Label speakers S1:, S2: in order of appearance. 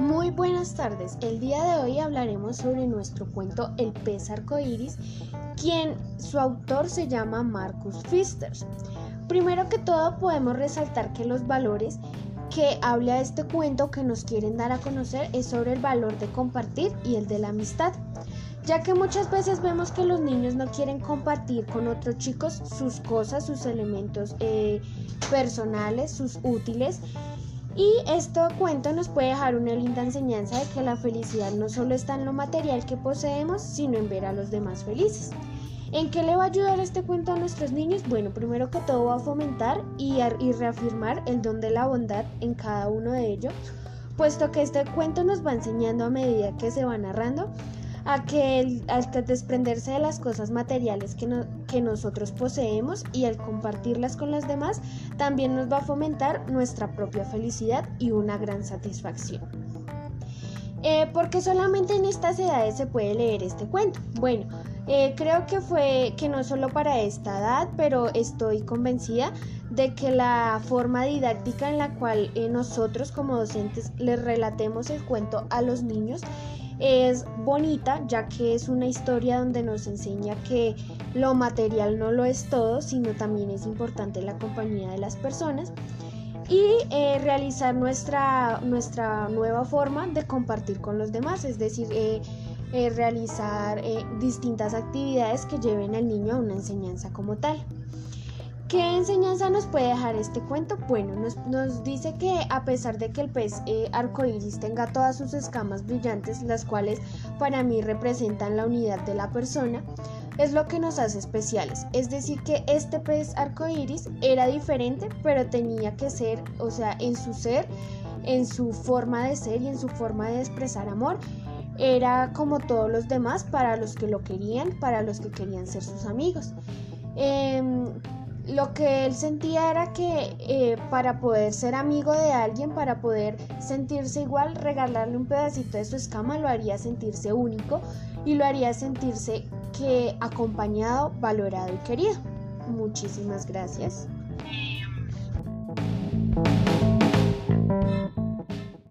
S1: Muy buenas tardes. El día de hoy hablaremos sobre nuestro cuento El pez arcoíris, quien su autor se llama Marcus Pfister. Primero que todo podemos resaltar que los valores que habla este cuento que nos quieren dar a conocer es sobre el valor de compartir y el de la amistad, ya que muchas veces vemos que los niños no quieren compartir con otros chicos sus cosas, sus elementos eh, personales, sus útiles y este cuento nos puede dejar una linda enseñanza de que la felicidad no solo está en lo material que poseemos, sino en ver a los demás felices. ¿En qué le va a ayudar este cuento a nuestros niños? Bueno, primero que todo va a fomentar y, y reafirmar el don de la bondad en cada uno de ellos, puesto que este cuento nos va enseñando a medida que se va narrando a que al desprenderse de las cosas materiales que, que nosotros poseemos y al compartirlas con las demás, también nos va a fomentar nuestra propia felicidad y una gran satisfacción. Eh, porque solamente en estas edades se puede leer este cuento. Bueno, eh, creo que fue que no solo para esta edad, pero estoy convencida de que la forma didáctica en la cual eh, nosotros como docentes les relatemos el cuento a los niños es bonita ya que es una historia donde nos enseña que lo material no lo es todo, sino también es importante la compañía de las personas y eh, realizar nuestra, nuestra nueva forma de compartir con los demás, es decir, eh, eh, realizar distintas actividades que lleven al niño a una enseñanza como tal. ¿Qué enseñanza nos puede dejar este cuento? Bueno, nos, dice que a pesar de que el pez eh, arcoíris tenga todas sus escamas brillantes, las cuales para mí representan la unidad de la persona, es lo que nos hace especiales. Es decir, que este pez arcoíris era diferente, pero tenía que ser, o sea, en su ser, en su forma de ser y en su forma de expresar amor, era como todos los demás para los que lo querían, para los que querían ser sus amigos. Em, lo que él sentía era que eh, para poder ser amigo de alguien, para poder sentirse igual, regalarle un pedacito de su escama lo haría sentirse único y lo haría sentirse que acompañado, valorado y querido. Muchísimas gracias.